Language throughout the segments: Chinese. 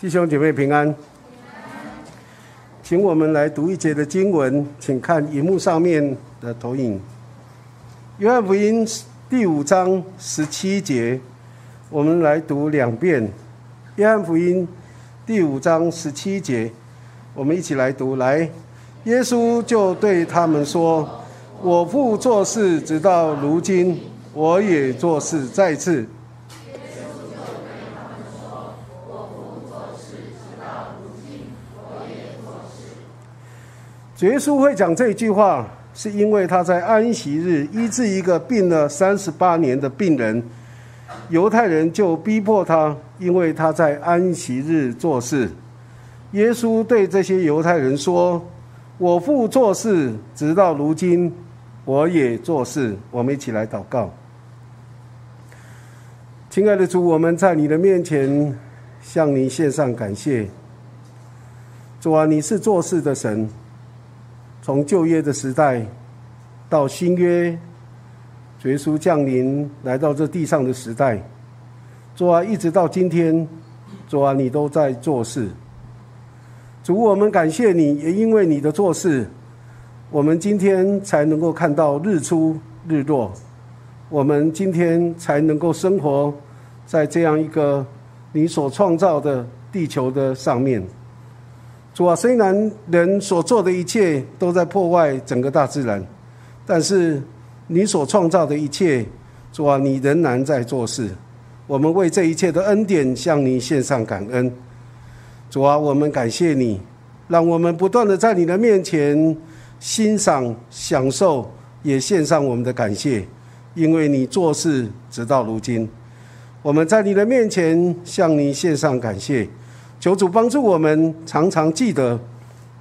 弟兄姐妹平安，请我们来读一节的经文，请看荧幕上面的投影。约翰福音第五章十七节，我们来读两遍。约翰福音第五章十七节，我们一起来读。来，耶稣就对他们说：“我父做事直到如今，我也做事。”再次耶稣会讲这句话，是因为他在安息日医治一个病了三十八年的病人，犹太人就逼迫他，因为他在安息日做事。耶稣对这些犹太人说：“我父做事，直到如今，我也做事。”我们一起来祷告，亲爱的主，我们在你的面前向你献上感谢。主啊，你是做事的神。从旧约的时代到新约，耶稣降临来到这地上的时代，主啊，一直到今天，主啊，你都在做事。主，我们感谢你，也因为你的做事，我们今天才能够看到日出日落，我们今天才能够生活在这样一个你所创造的地球的上面。主啊，虽然人所做的一切都在破坏整个大自然，但是你所创造的一切，主啊，你仍然在做事。我们为这一切的恩典向你献上感恩。主啊，我们感谢你，让我们不断的在你的面前欣赏、享受，也献上我们的感谢，因为你做事直到如今。我们在你的面前向你献上感谢。求主帮助我们，常常记得，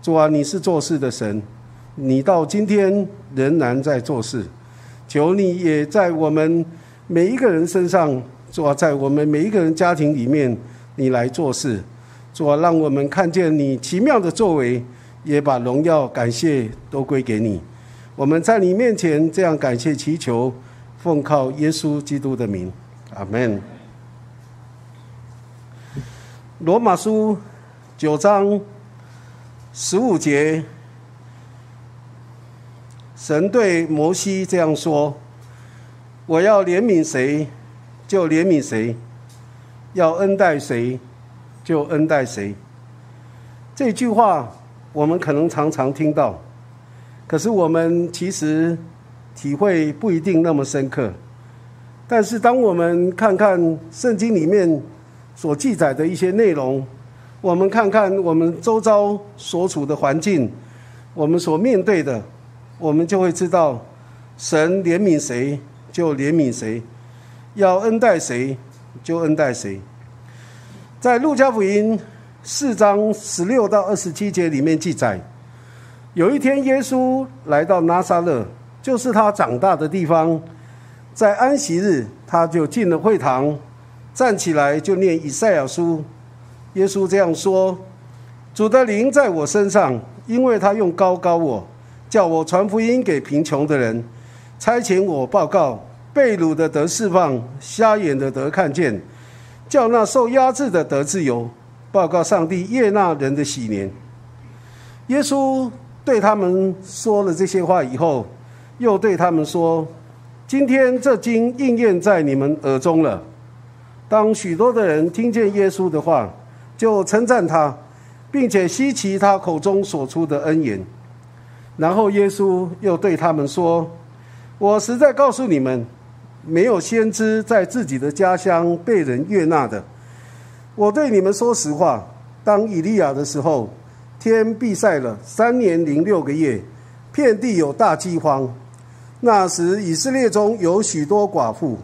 主啊，你是做事的神，你到今天仍然在做事。求你也在我们每一个人身上，主啊，在我们每一个人家庭里面，你来做事。主啊，让我们看见你奇妙的作为，也把荣耀感谢都归给你。我们在你面前这样感谢祈求，奉靠耶稣基督的名，阿门。罗马书九章十五节，神对摩西这样说：“我要怜悯谁，就怜悯谁；要恩待谁，就恩待谁。”这句话我们可能常常听到，可是我们其实体会不一定那么深刻。但是当我们看看圣经里面，所记载的一些内容，我们看看我们周遭所处的环境，我们所面对的，我们就会知道，神怜悯谁就怜悯谁，要恩待谁就恩待谁。在路加福音四章十六到二十七节里面记载，有一天耶稣来到拿撒勒，就是他长大的地方，在安息日，他就进了会堂。站起来就念以赛亚书，耶稣这样说：“主的灵在我身上，因为他用高高我，叫我传福音给贫穷的人，差遣我报告被掳的得释放，瞎眼的得看见，叫那受压制的得自由，报告上帝悦纳人的喜年。”耶稣对他们说了这些话以后，又对他们说：“今天这经应验在你们耳中了。”当许多的人听见耶稣的话，就称赞他，并且稀奇他口中所出的恩言。然后耶稣又对他们说：“我实在告诉你们，没有先知在自己的家乡被人悦纳的。我对你们说实话，当以利亚的时候，天闭塞了三年零六个月，遍地有大饥荒。那时以色列中有许多寡妇。”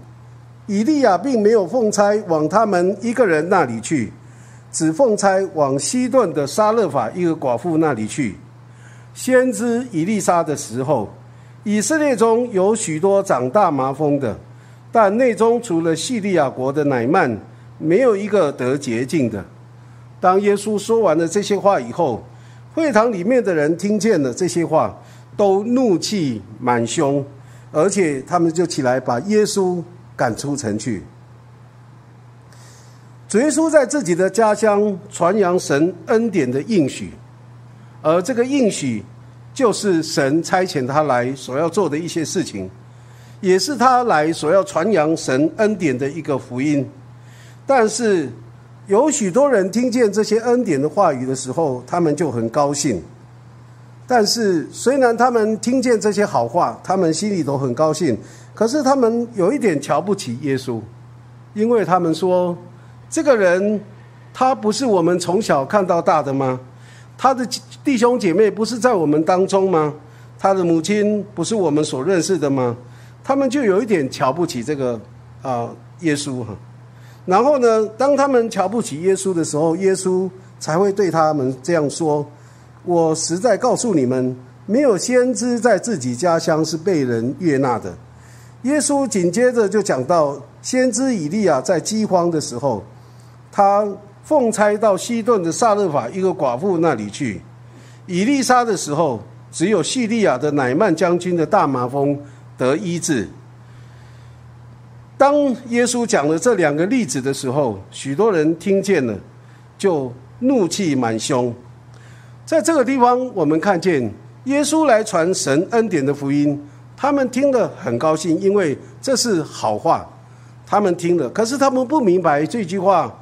以利亚并没有奉差往他们一个人那里去，只奉差往西顿的沙勒法一个寡妇那里去。先知以利沙的时候，以色列中有许多长大麻风的，但内中除了叙利亚国的乃曼，没有一个得洁净的。当耶稣说完了这些话以后，会堂里面的人听见了这些话，都怒气满胸，而且他们就起来把耶稣。赶出城去。主耶稣在自己的家乡传扬神恩典的应许，而这个应许就是神差遣他来所要做的一些事情，也是他来所要传扬神恩典的一个福音。但是有许多人听见这些恩典的话语的时候，他们就很高兴。但是虽然他们听见这些好话，他们心里头很高兴，可是他们有一点瞧不起耶稣，因为他们说。这个人，他不是我们从小看到大的吗？他的弟兄姐妹不是在我们当中吗？他的母亲不是我们所认识的吗？他们就有一点瞧不起这个啊耶稣哈。然后呢，当他们瞧不起耶稣的时候，耶稣才会对他们这样说：“我实在告诉你们，没有先知在自己家乡是被人悦纳的。”耶稣紧接着就讲到，先知以利亚在饥荒的时候。他奉差到西顿的萨勒法一个寡妇那里去。以利沙的时候，只有叙利亚的乃曼将军的大麻风得医治。当耶稣讲了这两个例子的时候，许多人听见了，就怒气满胸。在这个地方，我们看见耶稣来传神恩典的福音，他们听了很高兴，因为这是好话。他们听了，可是他们不明白这句话。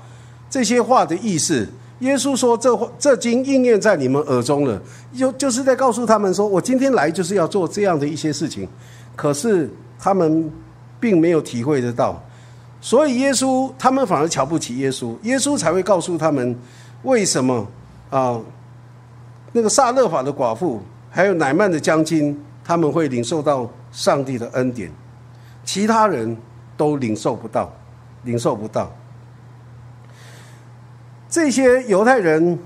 这些话的意思，耶稣说：“这话这经应验在你们耳中了。”就就是在告诉他们说：“我今天来就是要做这样的一些事情。”可是他们并没有体会得到，所以耶稣他们反而瞧不起耶稣。耶稣才会告诉他们为什么啊？那个撒勒法的寡妇，还有乃曼的将军，他们会领受到上帝的恩典，其他人都领受不到，领受不到。这些犹太人，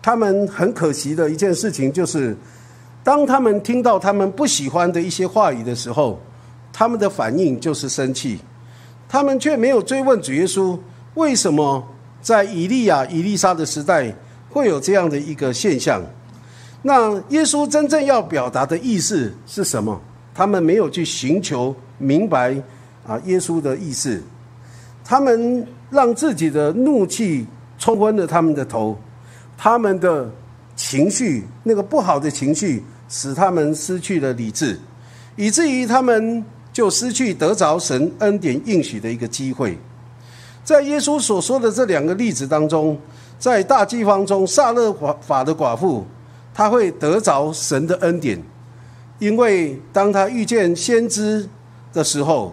他们很可惜的一件事情就是，当他们听到他们不喜欢的一些话语的时候，他们的反应就是生气。他们却没有追问主耶稣，为什么在以利亚、以利沙的时代会有这样的一个现象？那耶稣真正要表达的意思是什么？他们没有去寻求明白啊，耶稣的意思。他们让自己的怒气。冲昏了他们的头，他们的情绪，那个不好的情绪，使他们失去了理智，以至于他们就失去得着神恩典应许的一个机会。在耶稣所说的这两个例子当中，在大饥荒中，撒勒法的寡妇，他会得着神的恩典，因为当他遇见先知的时候，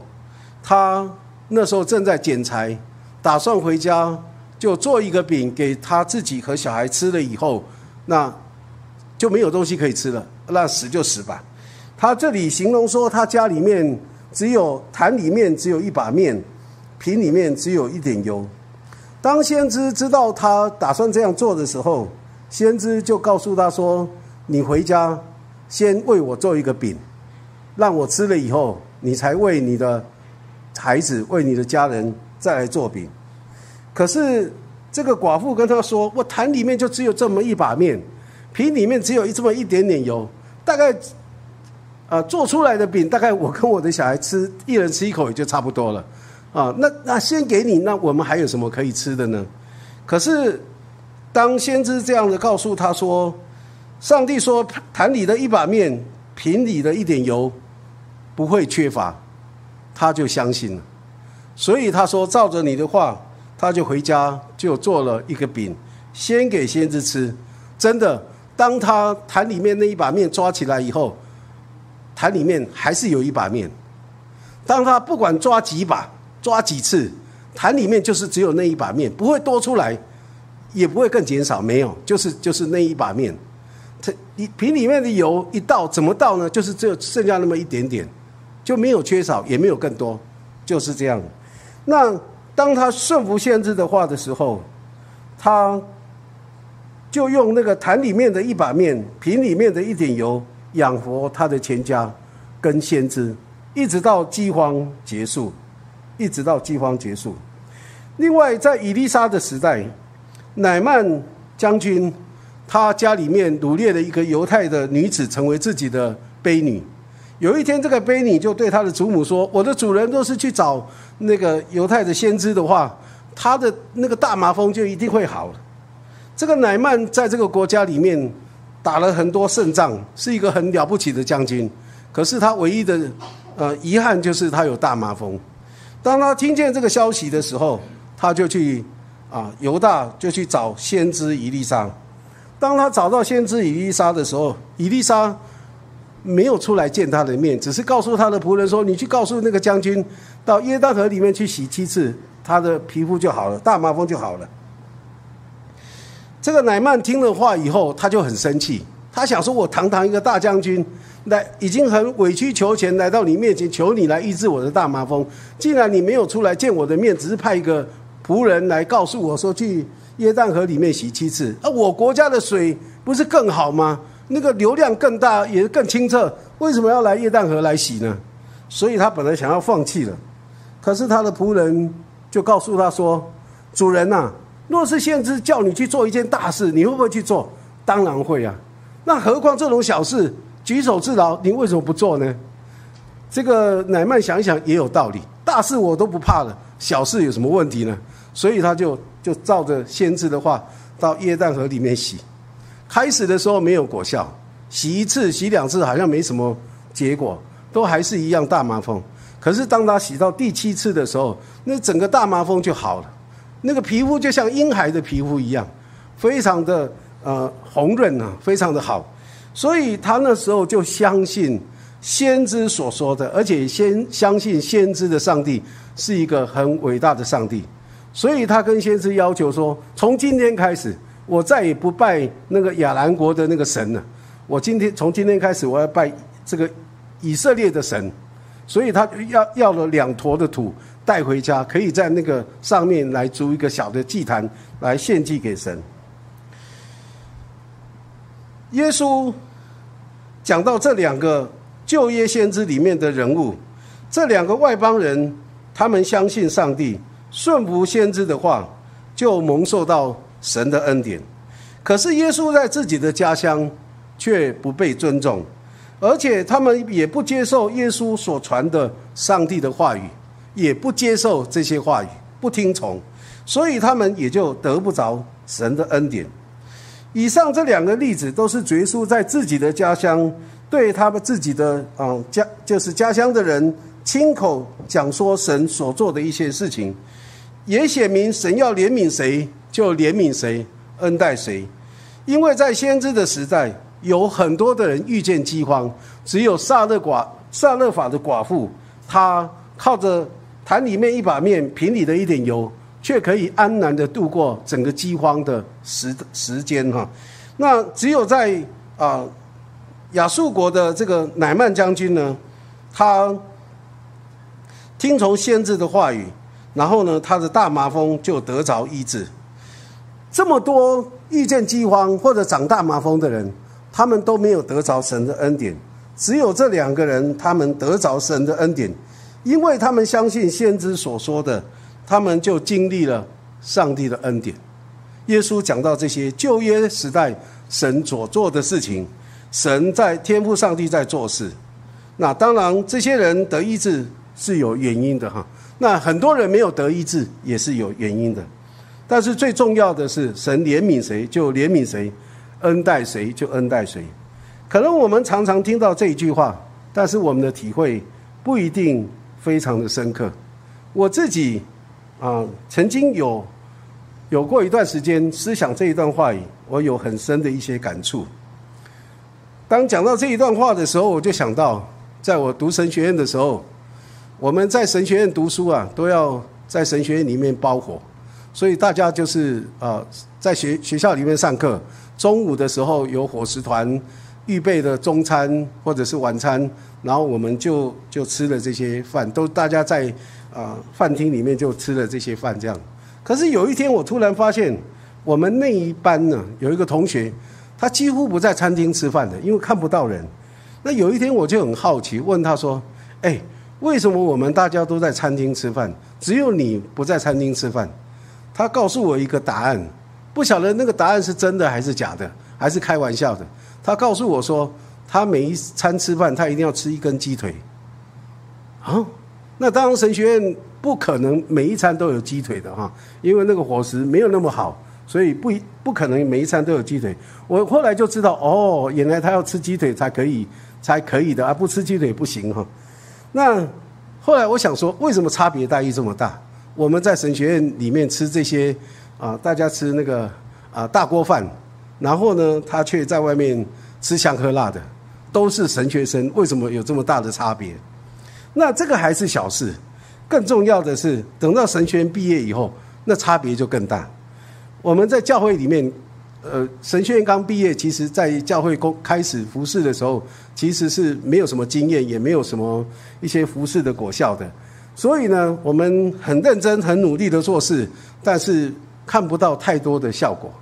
他那时候正在剪裁，打算回家。就做一个饼给他自己和小孩吃了以后，那就没有东西可以吃了，那死就死吧。他这里形容说，他家里面只有坛里面只有一把面，瓶里面只有一点油。当先知知道他打算这样做的时候，先知就告诉他说：“你回家先为我做一个饼，让我吃了以后，你才为你的孩子、为你的家人再来做饼。”可是这个寡妇跟他说：“我坛里面就只有这么一把面，瓶里面只有这么一点点油，大概啊做出来的饼，大概我跟我的小孩吃，一人吃一口也就差不多了啊。那那先给你，那我们还有什么可以吃的呢？可是当先知这样的告诉他说，上帝说坛里的一把面，瓶里的一点油不会缺乏，他就相信了。所以他说：照着你的话。”他就回家，就做了一个饼，先给先知吃。真的，当他坛里面那一把面抓起来以后，坛里面还是有一把面。当他不管抓几把、抓几次，坛里面就是只有那一把面，不会多出来，也不会更减少，没有，就是就是那一把面。他一瓶里面的油一倒，怎么倒呢？就是只有剩下那么一点点，就没有缺少，也没有更多，就是这样。那。当他顺服先知的话的时候，他就用那个坛里面的一把面、瓶里面的一点油养活他的全家跟先知，一直到饥荒结束，一直到饥荒结束。另外，在以利沙的时代，乃曼将军他家里面掳掠了一个犹太的女子，成为自己的婢女。有一天，这个卑女就对他的祖母说：“我的主人若是去找那个犹太的先知的话，他的那个大麻风就一定会好了。这个乃曼在这个国家里面打了很多胜仗，是一个很了不起的将军。可是他唯一的呃遗憾就是他有大麻风。当他听见这个消息的时候，他就去啊犹大就去找先知以利沙。当他找到先知以利沙的时候，以利沙没有出来见他的面，只是告诉他的仆人说：“你去告诉那个将军，到耶旦河里面去洗七次，他的皮肤就好了，大麻风就好了。”这个乃曼听了话以后，他就很生气，他想说：“我堂堂一个大将军，来已经很委曲求全来到你面前，求你来医治我的大麻风。既然你没有出来见我的面，只是派一个仆人来告诉我说去。”耶旦河里面洗七次，啊，我国家的水不是更好吗？那个流量更大，也更清澈，为什么要来耶旦河来洗呢？所以他本来想要放弃了，可是他的仆人就告诉他说：“主人呐，若是先知叫你去做一件大事，你会不会去做？当然会啊。那何况这种小事，举手之劳，你为什么不做呢？”这个乃曼想一想也有道理，大事我都不怕了，小事有什么问题呢？所以他就。就照着先知的话到耶旦河里面洗，开始的时候没有果效，洗一次洗两次好像没什么结果，都还是一样大麻风。可是当他洗到第七次的时候，那整个大麻风就好了，那个皮肤就像婴孩的皮肤一样，非常的呃红润啊，非常的好。所以他那时候就相信先知所说的，而且先相信先知的上帝是一个很伟大的上帝。所以他跟先知要求说：“从今天开始，我再也不拜那个亚兰国的那个神了。我今天从今天开始，我要拜这个以色列的神。所以他要要了两坨的土带回家，可以在那个上面来筑一个小的祭坛，来献祭给神。”耶稣讲到这两个旧约先知里面的人物，这两个外邦人，他们相信上帝。顺服先知的话，就蒙受到神的恩典。可是耶稣在自己的家乡却不被尊重，而且他们也不接受耶稣所传的上帝的话语，也不接受这些话语，不听从，所以他们也就得不着神的恩典。以上这两个例子都是耶稣在自己的家乡对他们自己的啊家，就是家乡的人亲口讲说神所做的一些事情。也写明神要怜悯谁就怜悯谁，恩待谁。因为在先知的时代，有很多的人遇见饥荒，只有撒勒寡撒勒法的寡妇，她靠着坛里面一把面、瓶里的一点油，却可以安然的度过整个饥荒的时时间哈。那只有在啊亚述国的这个乃曼将军呢，他听从先知的话语。然后呢，他的大麻风就得着医治。这么多遇见饥荒或者长大麻风的人，他们都没有得着神的恩典。只有这两个人，他们得着神的恩典，因为他们相信先知所说的，他们就经历了上帝的恩典。耶稣讲到这些旧约时代神所做的事情，神在天父上帝在做事。那当然，这些人得医治是有原因的哈。那很多人没有得医治，也是有原因的。但是最重要的是，神怜悯谁就怜悯谁，恩待谁就恩待谁。可能我们常常听到这一句话，但是我们的体会不一定非常的深刻。我自己啊，曾经有有过一段时间思想这一段话语，我有很深的一些感触。当讲到这一段话的时候，我就想到，在我读神学院的时候。我们在神学院读书啊，都要在神学院里面包火，所以大家就是啊，在学学校里面上课，中午的时候有伙食团预备的中餐或者是晚餐，然后我们就就吃了这些饭，都大家在啊饭厅里面就吃了这些饭这样。可是有一天我突然发现，我们那一班呢有一个同学，他几乎不在餐厅吃饭的，因为看不到人。那有一天我就很好奇，问他说：“哎。”为什么我们大家都在餐厅吃饭，只有你不在餐厅吃饭？他告诉我一个答案，不晓得那个答案是真的还是假的，还是开玩笑的。他告诉我说，他每一餐吃饭，他一定要吃一根鸡腿。啊，那当然神学院不可能每一餐都有鸡腿的哈，因为那个伙食没有那么好，所以不不可能每一餐都有鸡腿。我后来就知道，哦，原来他要吃鸡腿才可以才可以的，而不吃鸡腿不行哈。那后来我想说，为什么差别待遇这么大？我们在神学院里面吃这些啊，大家吃那个啊大锅饭，然后呢，他却在外面吃香喝辣的，都是神学生，为什么有这么大的差别？那这个还是小事，更重要的是，等到神学院毕业以后，那差别就更大。我们在教会里面，呃，神学院刚毕业，其实在教会公开始服侍的时候，其实是没有什么经验，也没有什么一些服侍的果效的。所以呢，我们很认真、很努力的做事，但是看不到太多的效果。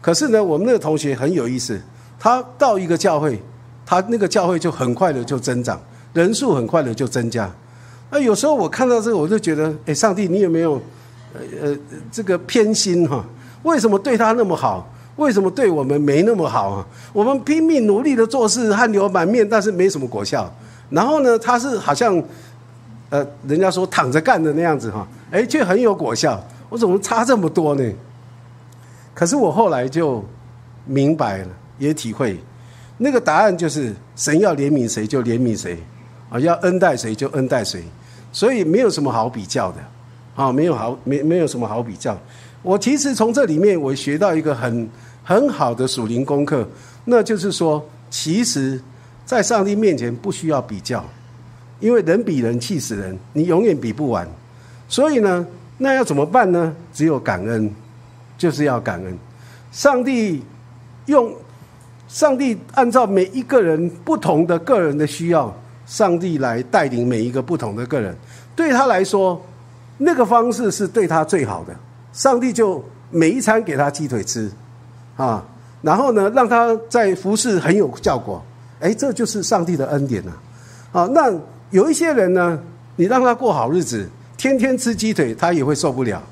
可是呢，我们那个同学很有意思，他到一个教会，他那个教会就很快的就增长，人数很快的就增加。那有时候我看到这个，我就觉得，哎，上帝，你有没有呃呃这个偏心哈？为什么对他那么好？为什么对我们没那么好啊？我们拼命努力的做事，汗流满面，但是没什么果效。然后呢，他是好像。呃，人家说躺着干的那样子哈，哎，却很有果效。我怎么差这么多呢？可是我后来就明白了，也体会，那个答案就是神要怜悯谁就怜悯谁，啊，要恩待谁就恩待谁，所以没有什么好比较的，啊，没有好没没有什么好比较。我其实从这里面我学到一个很很好的属灵功课，那就是说，其实，在上帝面前不需要比较。因为人比人气死人，你永远比不完，所以呢，那要怎么办呢？只有感恩，就是要感恩。上帝用上帝按照每一个人不同的个人的需要，上帝来带领每一个不同的个人。对他来说，那个方式是对他最好的。上帝就每一餐给他鸡腿吃，啊，然后呢，让他在服侍很有效果。哎，这就是上帝的恩典呐，啊，那。有一些人呢，你让他过好日子，天天吃鸡腿，他也会受不了。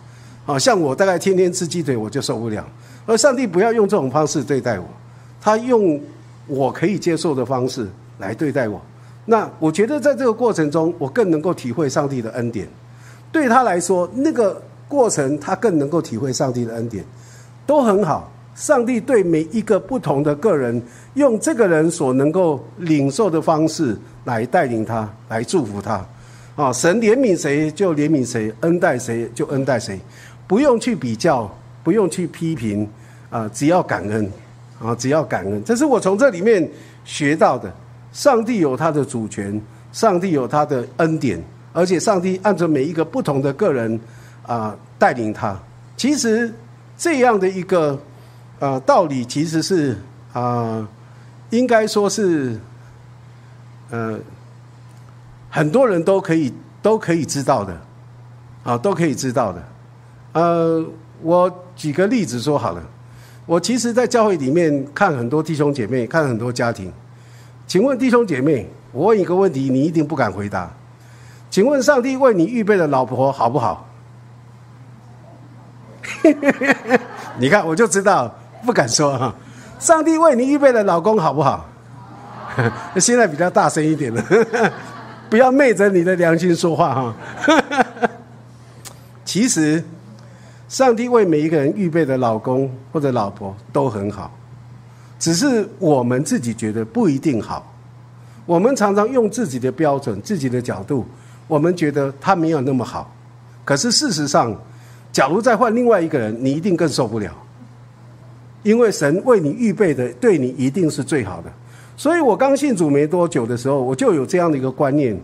啊，像我大概天天吃鸡腿，我就受不了。而上帝不要用这种方式对待我，他用我可以接受的方式来对待我。那我觉得在这个过程中，我更能够体会上帝的恩典。对他来说，那个过程他更能够体会上帝的恩典，都很好。上帝对每一个不同的个人，用这个人所能够领受的方式。来带领他，来祝福他，啊！神怜悯谁就怜悯谁，恩待谁就恩待谁，不用去比较，不用去批评，啊！只要感恩，啊！只要感恩，这是我从这里面学到的。上帝有他的主权，上帝有他的恩典，而且上帝按照每一个不同的个人，啊，带领他。其实这样的一个，呃，道理其实是啊，应该说是。呃，很多人都可以都可以知道的，啊，都可以知道的。呃，我举个例子说好了。我其实，在教会里面看很多弟兄姐妹，看很多家庭。请问弟兄姐妹，我问一个问题，你一定不敢回答。请问上帝为你预备的老婆好不好？你看，我就知道不敢说哈。上帝为你预备的老公好不好？现在比较大声一点了，不要昧着你的良心说话哈。其实，上帝为每一个人预备的老公或者老婆都很好，只是我们自己觉得不一定好。我们常常用自己的标准、自己的角度，我们觉得他没有那么好。可是事实上，假如再换另外一个人，你一定更受不了，因为神为你预备的，对你一定是最好的。所以我刚信主没多久的时候，我就有这样的一个观念，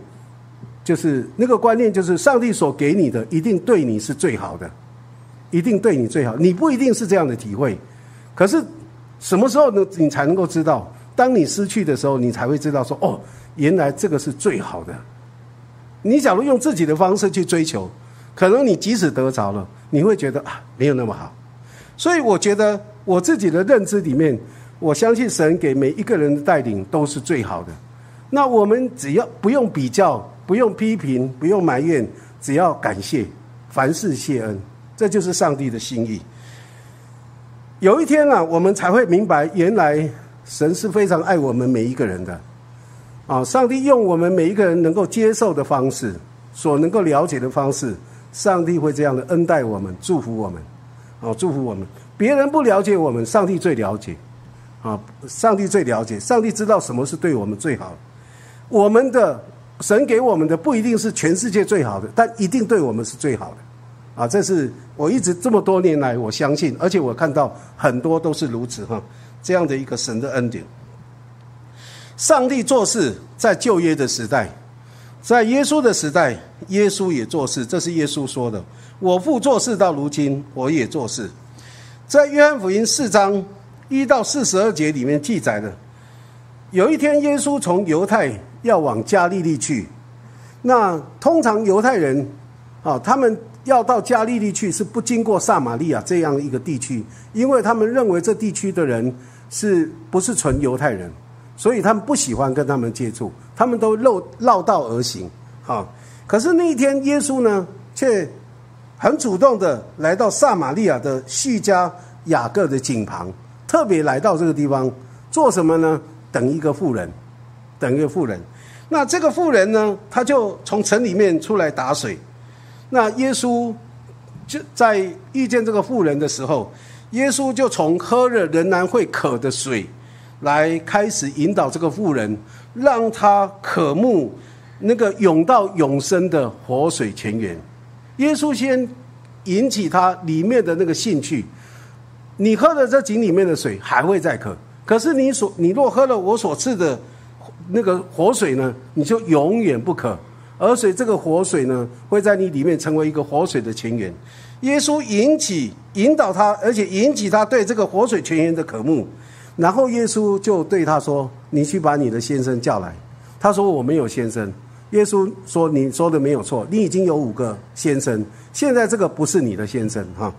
就是那个观念就是上帝所给你的一定对你是最好的，一定对你最好。你不一定是这样的体会，可是什么时候呢？你才能够知道？当你失去的时候，你才会知道说：哦，原来这个是最好的。你假如用自己的方式去追求，可能你即使得着了，你会觉得啊，没有那么好。所以我觉得我自己的认知里面。我相信神给每一个人的带领都是最好的。那我们只要不用比较，不用批评，不用埋怨，只要感谢，凡事谢恩，这就是上帝的心意。有一天啊，我们才会明白，原来神是非常爱我们每一个人的。啊，上帝用我们每一个人能够接受的方式，所能够了解的方式，上帝会这样的恩待我们，祝福我们，啊，祝福我们。别人不了解我们，上帝最了解，啊，上帝最了解，上帝知道什么是对我们最好。我们的神给我们的不一定是全世界最好的，但一定对我们是最好的，啊，这是我一直这么多年来我相信，而且我看到很多都是如此哈，这样的一个神的恩典。上帝做事在旧约的时代，在耶稣的时代，耶稣也做事，这是耶稣说的。我父做事到如今，我也做事。在约翰福音四章一到四十二节里面记载的，有一天耶稣从犹太要往加利利去。那通常犹太人啊，他们要到加利利去是不经过撒玛利亚这样一个地区，因为他们认为这地区的人是不是纯犹太人。所以他们不喜欢跟他们接触，他们都绕绕道而行，哈。可是那一天，耶稣呢，却很主动的来到撒玛利亚的叙加雅各的井旁，特别来到这个地方做什么呢？等一个妇人，等一个妇人。那这个妇人呢，他就从城里面出来打水。那耶稣就在遇见这个妇人的时候，耶稣就从喝了仍然会渴的水。来开始引导这个妇人，让她渴慕那个涌到永生的活水泉源。耶稣先引起他里面的那个兴趣。你喝了这井里面的水，还会再渴。可是你所你若喝了我所赐的那个活水呢，你就永远不渴。而且这个活水呢，会在你里面成为一个活水的泉源。耶稣引起引导他，而且引起他对这个活水泉源的渴慕。然后耶稣就对他说：“你去把你的先生叫来。”他说：“我没有先生。”耶稣说：“你说的没有错，你已经有五个先生，现在这个不是你的先生哈。”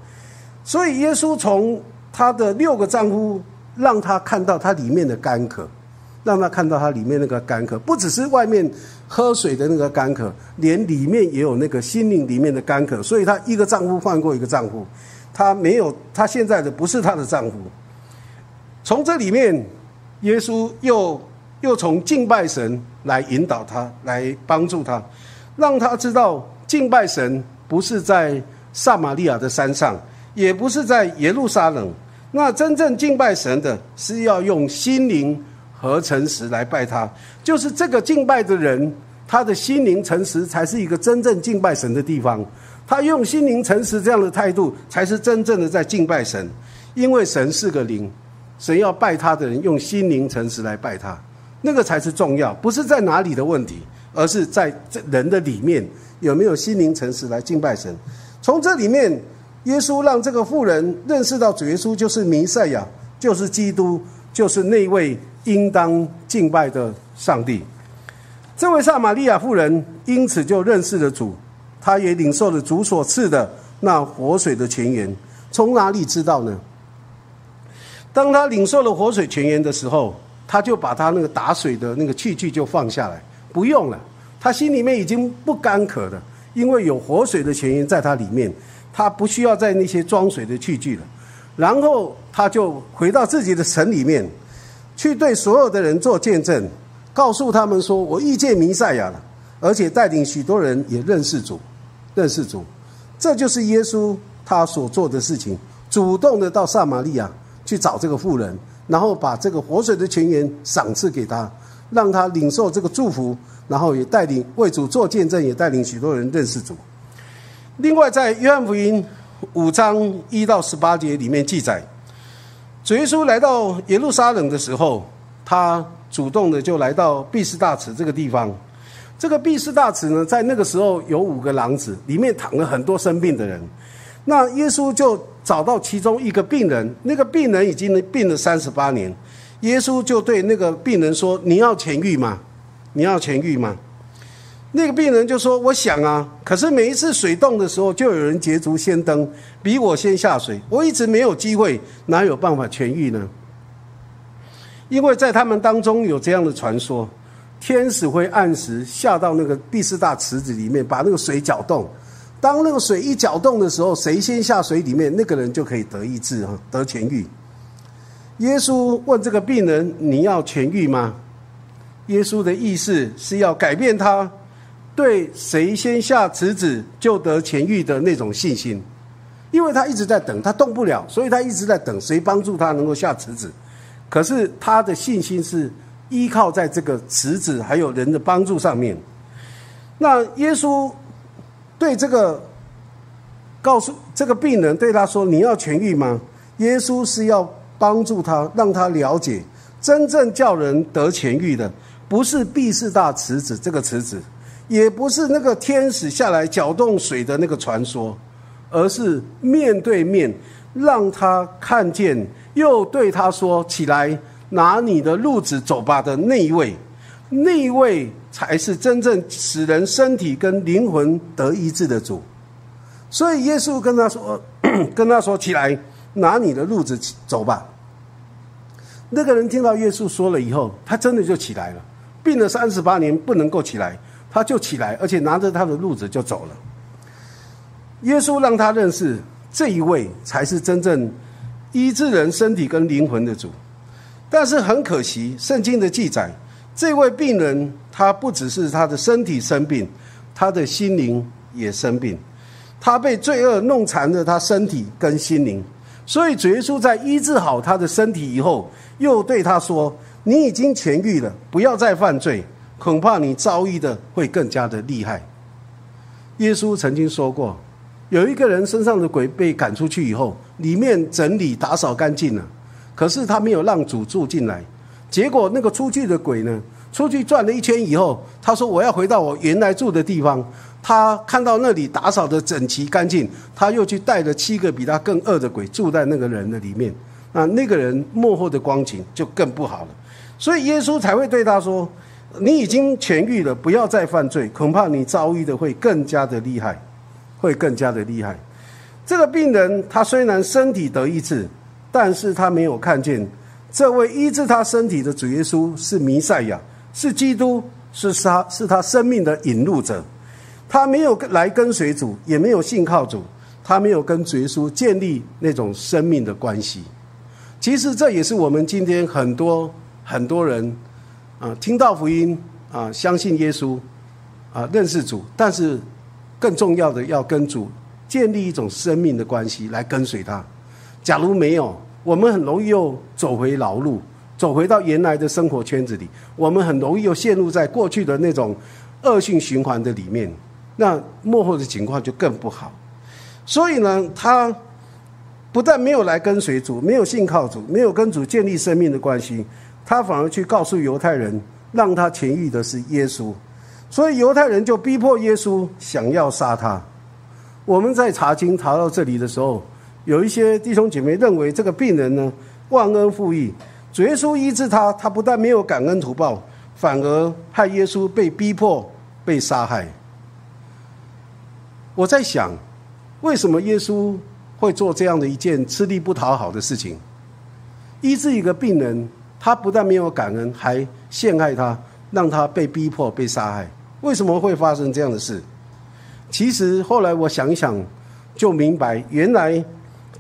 所以耶稣从他的六个丈夫让他看到他里面的干渴，让他看到他里面那个干渴，不只是外面喝水的那个干渴，连里面也有那个心灵里面的干渴。所以他一个丈夫换过一个丈夫，他没有他现在的不是他的丈夫。从这里面，耶稣又又从敬拜神来引导他，来帮助他，让他知道敬拜神不是在撒玛利亚的山上，也不是在耶路撒冷。那真正敬拜神的，是要用心灵和诚实来拜他。就是这个敬拜的人，他的心灵诚实，才是一个真正敬拜神的地方。他用心灵诚实这样的态度，才是真正的在敬拜神，因为神是个灵。神要拜他的人用心灵诚实来拜他，那个才是重要，不是在哪里的问题，而是在这人的里面有没有心灵诚实来敬拜神。从这里面，耶稣让这个妇人认识到主耶稣就是弥赛亚，就是基督，就是那位应当敬拜的上帝。这位撒玛利亚妇人因此就认识了主，她也领受了主所赐的那活水的泉源。从哪里知道呢？当她领受了活水泉源的时候，他就把他那个打水的那个器具就放下来，不用了。他心里面已经不干渴了，因为有活水的泉源在他里面，他不需要在那些装水的器具了。然后他就回到自己的城里面，去对所有的人做见证，告诉他们说：“我遇见弥赛亚了，而且带领许多人也认识主，认识主。”这就是耶稣他所做的事情，主动的到撒玛利亚。去找这个妇人，然后把这个活水的泉源赏赐给他，让他领受这个祝福，然后也带领为主做见证，也带领许多人认识主。另外，在约翰福音五章一到十八节里面记载，主耶稣来到耶路撒冷的时候，他主动的就来到毕士大池这个地方。这个毕士大池呢，在那个时候有五个廊子，里面躺了很多生病的人。那耶稣就。找到其中一个病人，那个病人已经病了三十八年，耶稣就对那个病人说：“你要痊愈吗？你要痊愈吗？”那个病人就说：“我想啊，可是每一次水动的时候，就有人捷足先登，比我先下水，我一直没有机会，哪有办法痊愈呢？因为在他们当中有这样的传说，天使会按时下到那个第四大池子里面，把那个水搅动。”当那个水一搅动的时候，谁先下水里面，那个人就可以得医治啊，得痊愈。耶稣问这个病人：“你要痊愈吗？”耶稣的意思是要改变他对谁先下池子就得痊愈的那种信心，因为他一直在等，他动不了，所以他一直在等谁帮助他能够下池子。可是他的信心是依靠在这个池子还有人的帮助上面。那耶稣对这个告诉这个病人对他说：“你要痊愈吗？”耶稣是要帮助他，让他了解真正叫人得痊愈的，不是毕士大池子这个池子。也不是那个天使下来搅动水的那个传说，而是面对面让他看见，又对他说：“起来，拿你的褥子走吧。”的那一位，那一位才是真正使人身体跟灵魂得医治的主。所以耶稣跟他说：“ 跟他说起来，拿你的褥子走吧。”那个人听到耶稣说了以后，他真的就起来了，病了三十八年不能够起来。他就起来，而且拿着他的褥子就走了。耶稣让他认识这一位才是真正医治人身体跟灵魂的主。但是很可惜，圣经的记载，这位病人他不只是他的身体生病，他的心灵也生病。他被罪恶弄残了他身体跟心灵，所以主耶稣在医治好他的身体以后，又对他说：“你已经痊愈了，不要再犯罪。”恐怕你遭遇的会更加的厉害。耶稣曾经说过，有一个人身上的鬼被赶出去以后，里面整理打扫干净了，可是他没有让主住进来。结果那个出去的鬼呢，出去转了一圈以后，他说：“我要回到我原来住的地方。”他看到那里打扫的整齐干净，他又去带了七个比他更恶的鬼住在那个人的里面。那那个人幕后的光景就更不好了。所以耶稣才会对他说。你已经痊愈了，不要再犯罪，恐怕你遭遇的会更加的厉害，会更加的厉害。这个病人他虽然身体得医治，但是他没有看见这位医治他身体的主耶稣是弥赛亚，是基督，是他是他生命的引路者。他没有来跟随主，也没有信靠主，他没有跟主耶稣建立那种生命的关系。其实这也是我们今天很多很多人。啊，听到福音啊，相信耶稣啊，认识主，但是更重要的要跟主建立一种生命的关系，来跟随他。假如没有，我们很容易又走回老路，走回到原来的生活圈子里，我们很容易又陷入在过去的那种恶性循环的里面，那幕后的情况就更不好。所以呢，他不但没有来跟随主，没有信靠主，没有跟主建立生命的关系。他反而去告诉犹太人，让他痊愈的是耶稣，所以犹太人就逼迫耶稣，想要杀他。我们在查经查到这里的时候，有一些弟兄姐妹认为这个病人呢忘恩负义，主耶稣医治他，他不但没有感恩图报，反而害耶稣被逼迫被杀害。我在想，为什么耶稣会做这样的一件吃力不讨好的事情，医治一个病人？他不但没有感恩，还陷害他，让他被逼迫、被杀害。为什么会发生这样的事？其实后来我想一想，就明白，原来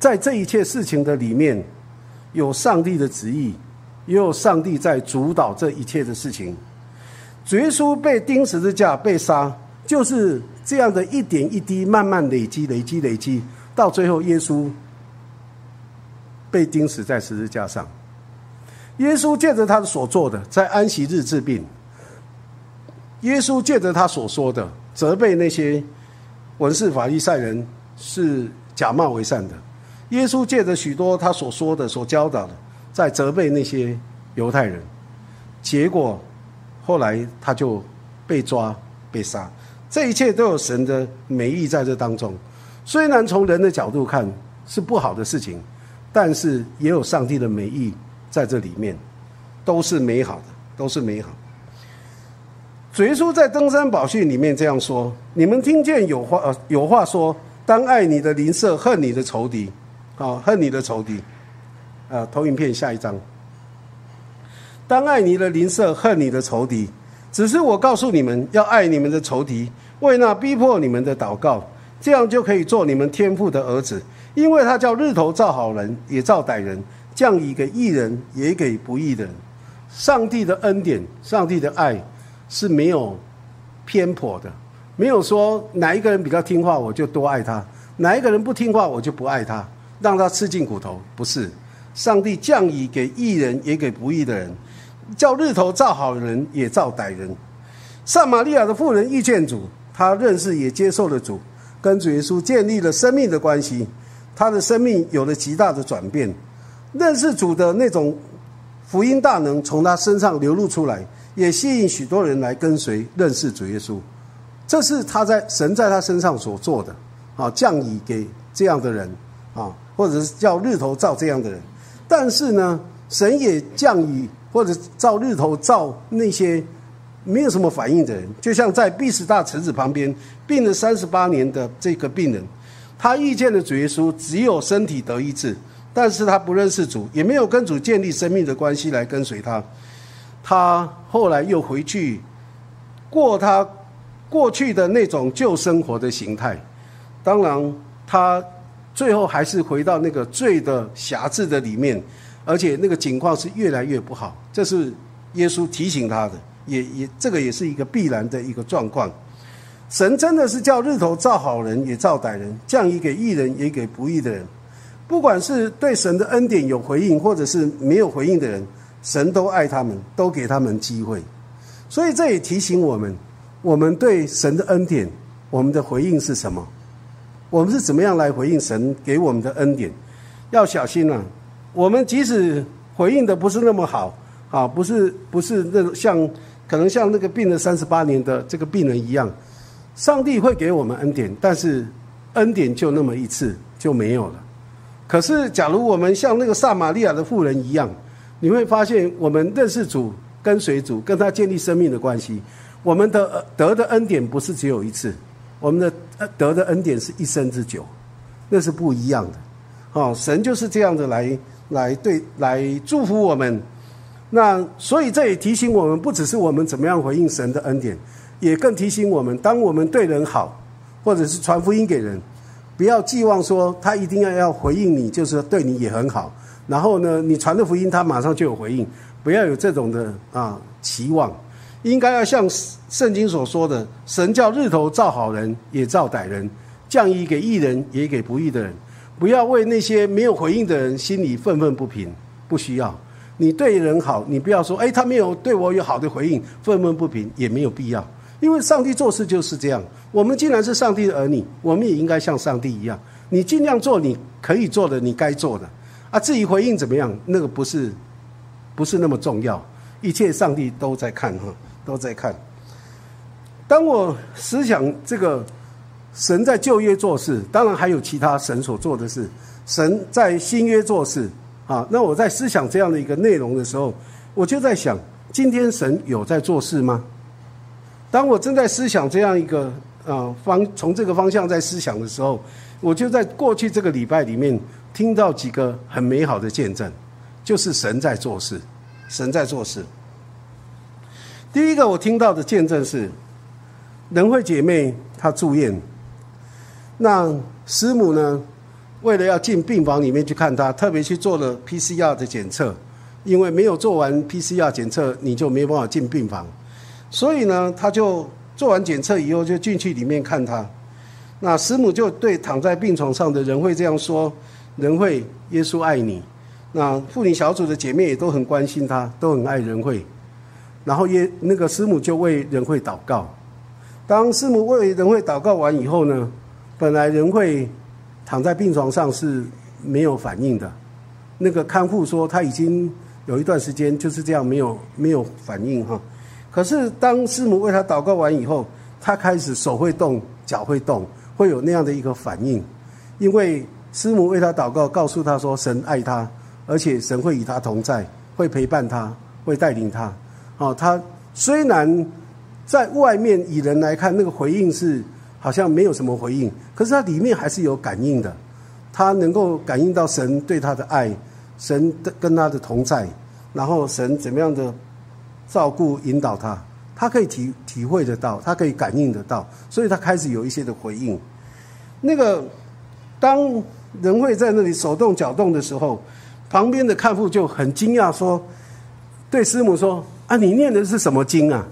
在这一切事情的里面，有上帝的旨意，也有上帝在主导这一切的事情。主耶稣被钉十字架、被杀，就是这样的一点一滴，慢慢累积、累积、累积，到最后，耶稣被钉死在十字架上。耶稣借着他所做的，在安息日治病；耶稣借着他所说的，责备那些文士法利赛人是假冒为善的；耶稣借着许多他所说的、所教导的，在责备那些犹太人。结果后来他就被抓、被杀。这一切都有神的美意在这当中。虽然从人的角度看是不好的事情，但是也有上帝的美意。在这里面，都是美好的，都是美好。主耶稣在登山宝训里面这样说：“你们听见有话，呃，有话说，当爱你的邻舍，恨你的仇敌。啊，恨你的仇敌。啊，投影片下一张。当爱你的邻舍，恨你的仇敌。只是我告诉你们要爱你们的仇敌，为那逼迫你们的祷告，这样就可以做你们天父的儿子，因为他叫日头照好人，也照歹人。”降以给义人，也给不义的人。上帝的恩典，上帝的爱是没有偏颇的，没有说哪一个人比较听话我就多爱他，哪一个人不听话我就不爱他，让他吃尽苦头。不是，上帝降雨给义人也给不义的人，叫日头照好人也照歹人。撒玛利亚的妇人遇见主，她认识也接受了主，跟主耶稣建立了生命的关系，她的生命有了极大的转变。认识主的那种福音大能从她身上流露出来，也吸引许多人来跟随认识主耶稣。这是他在神在他身上所做的，啊，降雨给这样的人，啊，或者是叫日头照这样的人。但是呢，神也降雨或者照日头照那些。没有什么反应的人，就像在毕士大池子旁边病了三十八年的这个病人，他遇见了主耶稣，只有身体得医治，但是他不认识主，也没有跟主建立生命的关系来跟随他。他后来又回去过他过去的那种旧生活的形态，当然他最后还是回到那个罪的辖制的里面，而且那个情况是越来越不好。这是耶稣提醒他的。也也，这个也是一个必然的一个状况。神真的是叫日头照好人也照歹人，降雨给义人也给不义的人。不管是对神的恩典有回应，或者是没有回应的人，神都爱他们，都给他们机会。所以这也提醒我们：我们对神的恩典，我们的回应是什么？我们是怎么样来回应神给我们的恩典？要小心啊！我们即使回应的不是那么好，啊，不是不是那像。可能像那个病了三十八年的这个病人一样，上帝会给我们恩典，但是恩典就那么一次就没有了。可是，假如我们像那个撒玛利亚的妇人一样，你会发现，我们认识主、跟随主、跟他建立生命的关系，我们的得的恩典不是只有一次，我们的得的恩典是一生之久，那是不一样的。哦，神就是这样的来来对来祝福我们。那所以这也提醒我们，不只是我们怎么样回应神的恩典，也更提醒我们，当我们对人好，或者是传福音给人，不要寄望说他一定要要回应你，就是对你也很好。然后呢，你传的福音他马上就有回应，不要有这种的啊期望。应该要像圣经所说的，神叫日头照好人也照歹人，降雨给义人也给不义的人。不要为那些没有回应的人心里愤愤不平，不需要。你对人好，你不要说，哎，他没有对我有好的回应，愤愤不平也没有必要，因为上帝做事就是这样。我们既然是上帝的儿女，我们也应该像上帝一样，你尽量做你可以做的，你该做的，啊，至于回应怎么样，那个不是，不是那么重要，一切上帝都在看哈，都在看。当我思想这个神在旧约做事，当然还有其他神所做的事，神在新约做事。啊，那我在思想这样的一个内容的时候，我就在想，今天神有在做事吗？当我正在思想这样一个啊方从这个方向在思想的时候，我就在过去这个礼拜里面听到几个很美好的见证，就是神在做事，神在做事。第一个我听到的见证是仁惠姐妹她住院，那师母呢？为了要进病房里面去看她，特别去做了 PCR 的检测，因为没有做完 PCR 检测，你就没办法进病房。所以呢，她就做完检测以后就进去里面看她。那师母就对躺在病床上的人会这样说：“人会，耶稣爱你。”那妇女小组的姐妹也都很关心她，都很爱人会。然后耶那个师母就为人会祷告。当师母为人会祷告完以后呢，本来人会。躺在病床上是没有反应的，那个看护说他已经有一段时间就是这样没有没有反应哈。可是当师母为他祷告完以后，他开始手会动，脚会动，会有那样的一个反应，因为师母为他祷告，告诉他说神爱他，而且神会与他同在，会陪伴他，会带领他。哦，他虽然在外面以人来看，那个回应是。好像没有什么回应，可是他里面还是有感应的，他能够感应到神对他的爱，神跟他的同在，然后神怎么样的照顾引导他，他可以体体会得到，他可以感应得到，所以他开始有一些的回应。那个当人会在那里手动脚动的时候，旁边的看护就很惊讶说：“对师母说啊，你念的是什么经啊？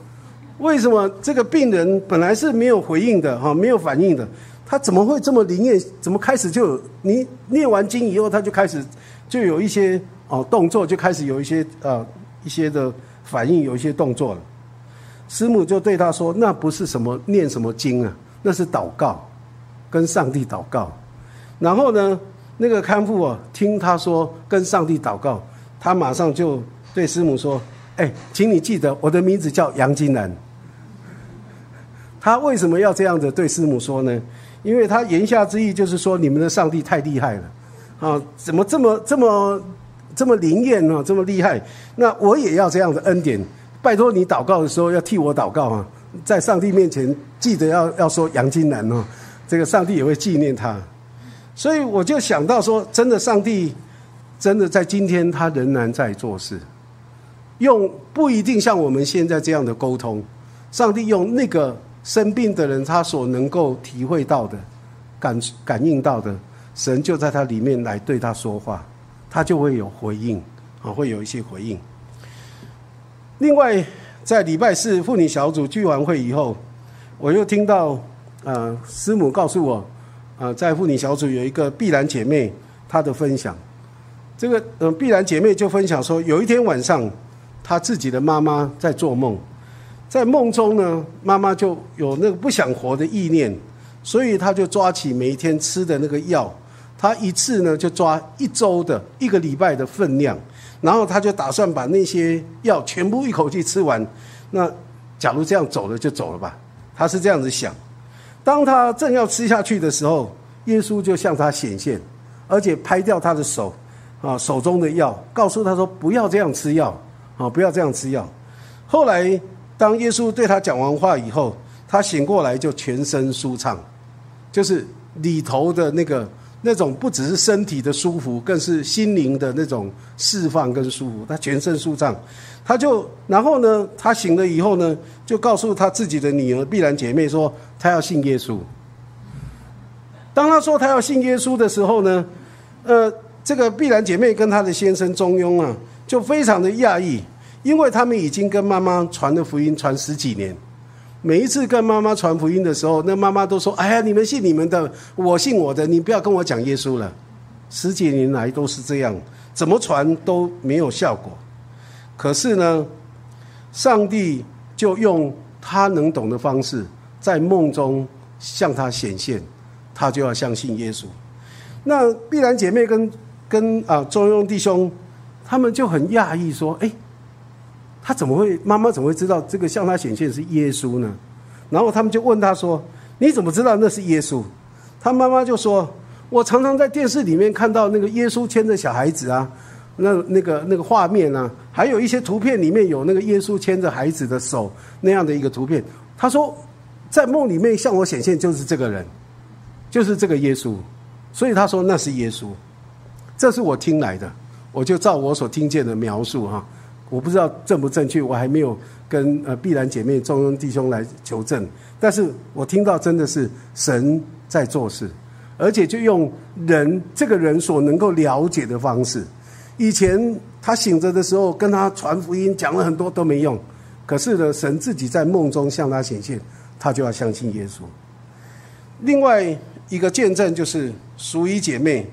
为什么这个病人本来是没有回应的哈，没有反应的，他怎么会这么灵验？怎么开始就？你念完经以后，他就开始就有一些哦动作，就开始有一些呃一些的反应，有一些动作了。师母就对他说：“那不是什么念什么经啊，那是祷告，跟上帝祷告。”然后呢，那个看护啊，听他说跟上帝祷告，他马上就对师母说：“哎，请你记得我的名字叫杨金兰。”他为什么要这样子对师母说呢？因为他言下之意就是说，你们的上帝太厉害了，啊，怎么这么这么这么灵验呢？这么厉害？那我也要这样的恩典，拜托你祷告的时候要替我祷告啊，在上帝面前记得要要说杨金兰哦，这个上帝也会纪念他。所以我就想到说，真的，上帝真的在今天他仍然在做事，用不一定像我们现在这样的沟通，上帝用那个。生病的人，他所能够体会到的、感感应到的，神就在他里面来对他说话，他就会有回应，啊，会有一些回应。另外，在礼拜四妇女小组聚完会以后，我又听到，呃，师母告诉我，呃，在妇女小组有一个碧兰姐妹她的分享，这个呃碧兰姐妹就分享说，有一天晚上，他自己的妈妈在做梦。在梦中呢，妈妈就有那个不想活的意念，所以他就抓起每一天吃的那个药，他一次呢就抓一周的一个礼拜的分量，然后他就打算把那些药全部一口气吃完。那假如这样走了就走了吧，他是这样子想。当他正要吃下去的时候，耶稣就向他显现，而且拍掉他的手，啊手中的药，告诉他说不要这样吃药，啊不要这样吃药。后来。当耶稣对他讲完话以后，他醒过来就全身舒畅，就是里头的那个那种不只是身体的舒服，更是心灵的那种释放跟舒服。他全身舒畅，他就然后呢，他醒了以后呢，就告诉他自己的女儿碧兰姐妹说，他要信耶稣。当他说他要信耶稣的时候呢，呃，这个碧兰姐妹跟她的先生中庸啊，就非常的讶异。因为他们已经跟妈妈传的福音传十几年，每一次跟妈妈传福音的时候，那妈妈都说：“哎呀，你们信你们的，我信我的，你不要跟我讲耶稣了。”十几年来都是这样，怎么传都没有效果。可是呢，上帝就用他能懂的方式，在梦中向他显现，他就要相信耶稣。那碧兰姐妹跟跟啊中庸弟兄，他们就很讶异说：“哎。”他怎么会？妈妈怎么会知道这个向他显现是耶稣呢？然后他们就问他说：“你怎么知道那是耶稣？”他妈妈就说：“我常常在电视里面看到那个耶稣牵着小孩子啊，那那个那个画面啊，还有一些图片里面有那个耶稣牵着孩子的手那样的一个图片。”他说：“在梦里面向我显现就是这个人，就是这个耶稣。”所以他说那是耶稣。这是我听来的，我就照我所听见的描述哈。我不知道正不正确，我还没有跟呃碧兰姐妹、中庸弟兄来求证。但是我听到真的是神在做事，而且就用人这个人所能够了解的方式。以前他醒着的时候跟他传福音讲了很多都没用，可是呢，神自己在梦中向他显现，他就要相信耶稣。另外一个见证就是淑仪姐妹，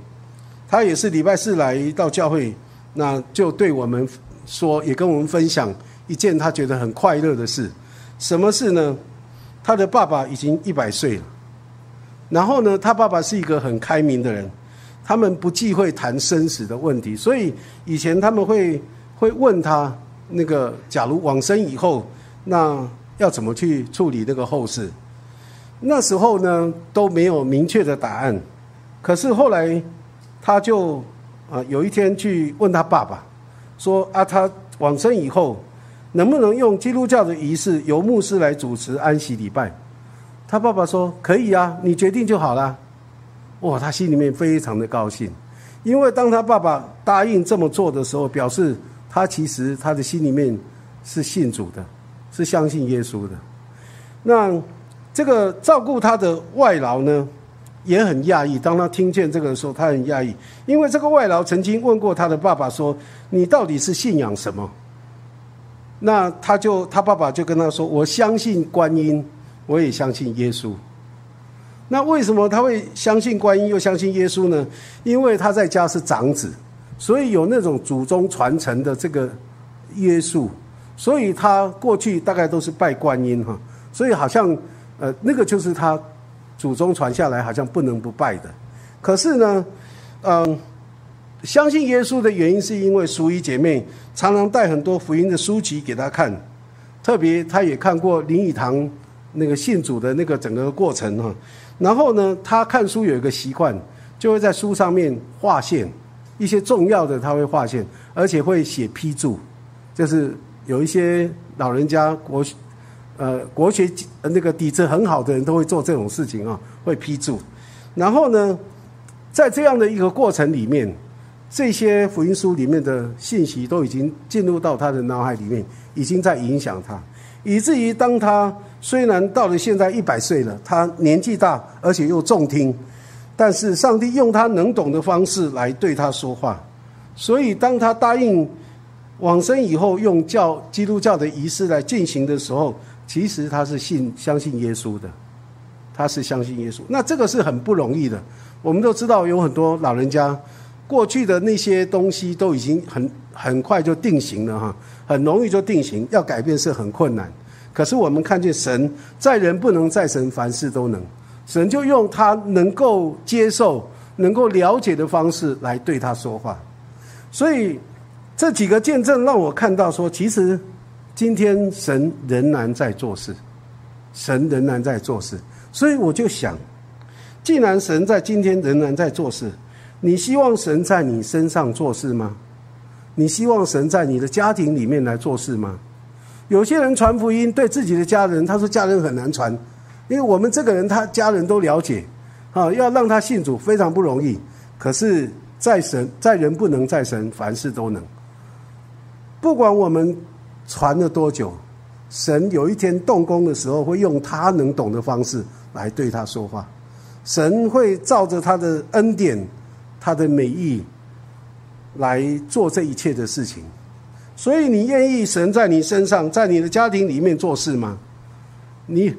她也是礼拜四来到教会，那就对我们。说也跟我们分享一件他觉得很快乐的事，什么事呢？他的爸爸已经一百岁了，然后呢，他爸爸是一个很开明的人，他们不忌讳谈生死的问题，所以以前他们会会问他那个，假如往生以后，那要怎么去处理那个后事？那时候呢都没有明确的答案，可是后来他就啊有一天去问他爸爸。说啊，他往生以后，能不能用基督教的仪式由牧师来主持安息礼拜？他爸爸说可以啊，你决定就好了。哇，他心里面非常的高兴，因为当他爸爸答应这么做的时候，表示他其实他的心里面是信主的，是相信耶稣的。那这个照顾他的外劳呢？也很讶异，当他听见这个的时候，他很讶异，因为这个外劳曾经问过他的爸爸说：“你到底是信仰什么？”那他就他爸爸就跟他说：“我相信观音，我也相信耶稣。”那为什么他会相信观音又相信耶稣呢？因为他在家是长子，所以有那种祖宗传承的这个约束，所以他过去大概都是拜观音哈，所以好像呃那个就是他祖宗传下来好像不能不拜的。可是呢，嗯，相信耶稣的原因是因为淑仪姐妹常常带很多福音的书籍给他看，特别他也看过林语堂那个信主的那个整个过程哈。然后呢，他看书有一个习惯，就会在书上面划线，一些重要的他会划线，而且会写批注，就是有一些老人家国，呃，国学那个底子很好的人都会做这种事情啊，会批注。然后呢，在这样的一个过程里面，这些福音书里面的信息都已经进入到他的脑海里面，已经在影响他，以至于当他。虽然到了现在一百岁了，他年纪大，而且又重听，但是上帝用他能懂的方式来对他说话。所以当他答应往生以后，用教基督教的仪式来进行的时候，其实他是信相信耶稣的，他是相信耶稣。那这个是很不容易的。我们都知道有很多老人家过去的那些东西都已经很很快就定型了哈，很容易就定型，要改变是很困难。可是我们看见神在人不能，在神凡事都能。神就用他能够接受、能够了解的方式来对他说话。所以这几个见证让我看到说，其实今天神仍然在做事，神仍然在做事。所以我就想，既然神在今天仍然在做事，你希望神在你身上做事吗？你希望神在你的家庭里面来做事吗？有些人传福音对自己的家人，他说家人很难传，因为我们这个人他家人都了解，啊，要让他信主非常不容易。可是，在神在人不能，在神凡事都能。不管我们传了多久，神有一天动工的时候，会用他能懂的方式来对他说话。神会照着他的恩典、他的美意来做这一切的事情。所以，你愿意神在你身上，在你的家庭里面做事吗？你，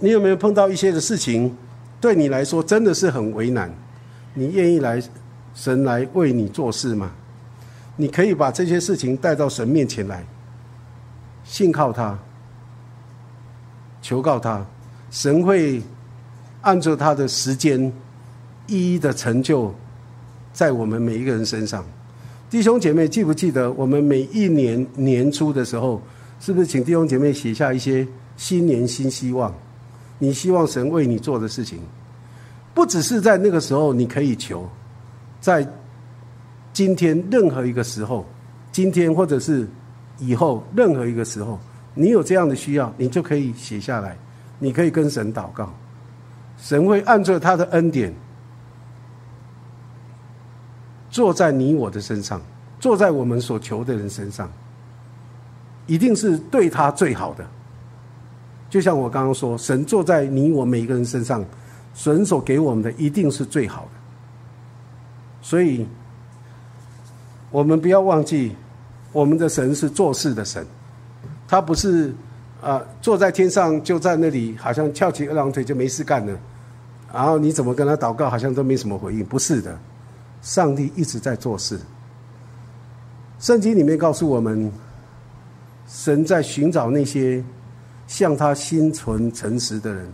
你有没有碰到一些的事情，对你来说真的是很为难？你愿意来神来为你做事吗？你可以把这些事情带到神面前来，信靠他，求告他，神会按照他的时间一一的成就在我们每一个人身上。弟兄姐妹，记不记得我们每一年年初的时候，是不是请弟兄姐妹写下一些新年新希望？你希望神为你做的事情，不只是在那个时候你可以求，在今天任何一个时候，今天或者是以后任何一个时候，你有这样的需要，你就可以写下来，你可以跟神祷告，神会按照他的恩典。坐在你我的身上，坐在我们所求的人身上，一定是对他最好的。就像我刚刚说，神坐在你我每一个人身上，神所给我们的一定是最好的。所以，我们不要忘记，我们的神是做事的神，他不是啊坐在天上就在那里，好像翘起二郎腿就没事干了。然后你怎么跟他祷告，好像都没什么回应，不是的。上帝一直在做事。圣经里面告诉我们，神在寻找那些向他心存诚实的人，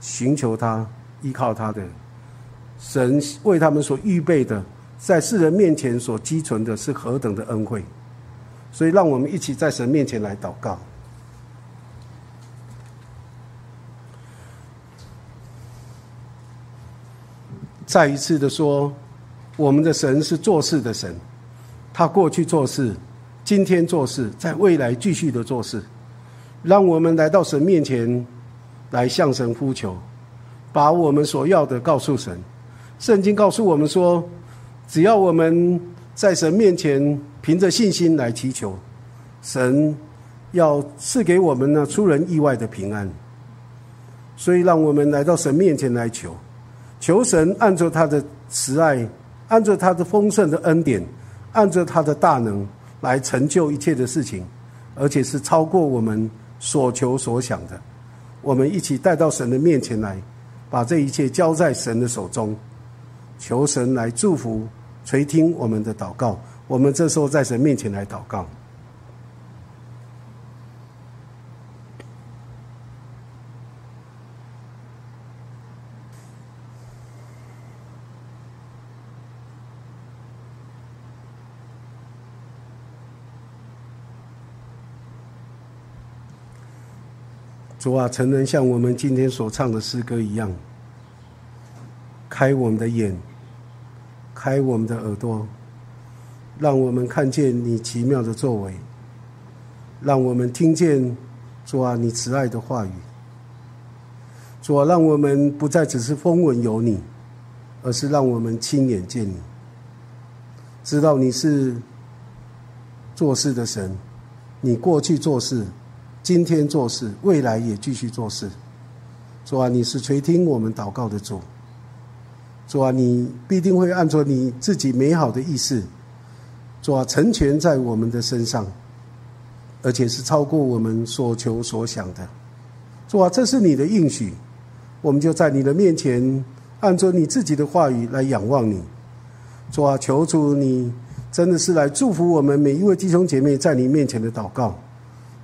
寻求他、依靠他的。神为他们所预备的，在世人面前所积存的是何等的恩惠！所以，让我们一起在神面前来祷告。再一次的说。我们的神是做事的神，他过去做事，今天做事，在未来继续的做事。让我们来到神面前，来向神呼求，把我们所要的告诉神。圣经告诉我们说，只要我们在神面前凭着信心来祈求，神要赐给我们呢出人意外的平安。所以，让我们来到神面前来求，求神按照他的慈爱。按着他的丰盛的恩典，按着他的大能来成就一切的事情，而且是超过我们所求所想的。我们一起带到神的面前来，把这一切交在神的手中，求神来祝福、垂听我们的祷告。我们这时候在神面前来祷告。主啊，曾能像我们今天所唱的诗歌一样，开我们的眼，开我们的耳朵，让我们看见你奇妙的作为，让我们听见主啊你慈爱的话语。主啊，让我们不再只是风闻有你，而是让我们亲眼见你，知道你是做事的神，你过去做事。今天做事，未来也继续做事。主啊，你是垂听我们祷告的主。主啊，你必定会按照你自己美好的意思，主啊，成全在我们的身上，而且是超过我们所求所想的。主啊，这是你的应许，我们就在你的面前，按照你自己的话语来仰望你。主啊，求主你真的是来祝福我们每一位弟兄姐妹在你面前的祷告。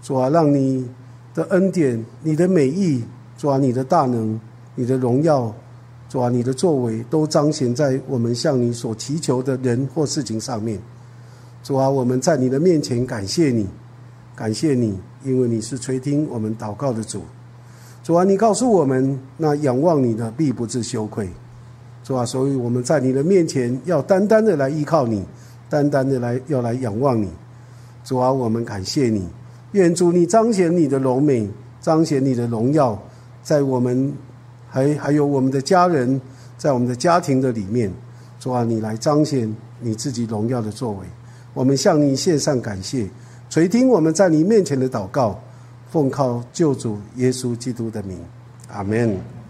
主啊，让你的恩典、你的美意，主啊，你的大能、你的荣耀，主啊，你的作为，都彰显在我们向你所祈求的人或事情上面。主啊，我们在你的面前感谢你，感谢你，因为你是垂听我们祷告的主。主啊，你告诉我们，那仰望你的必不致羞愧。主啊，所以我们在你的面前要单单的来依靠你，单单的来要来仰望你。主啊，我们感谢你。愿主你彰显你的荣美，彰显你的荣耀，在我们还还有我们的家人，在我们的家庭的里面，主啊，你来彰显你自己荣耀的作为。我们向你献上感谢，垂听我们在你面前的祷告，奉靠救主耶稣基督的名，阿门。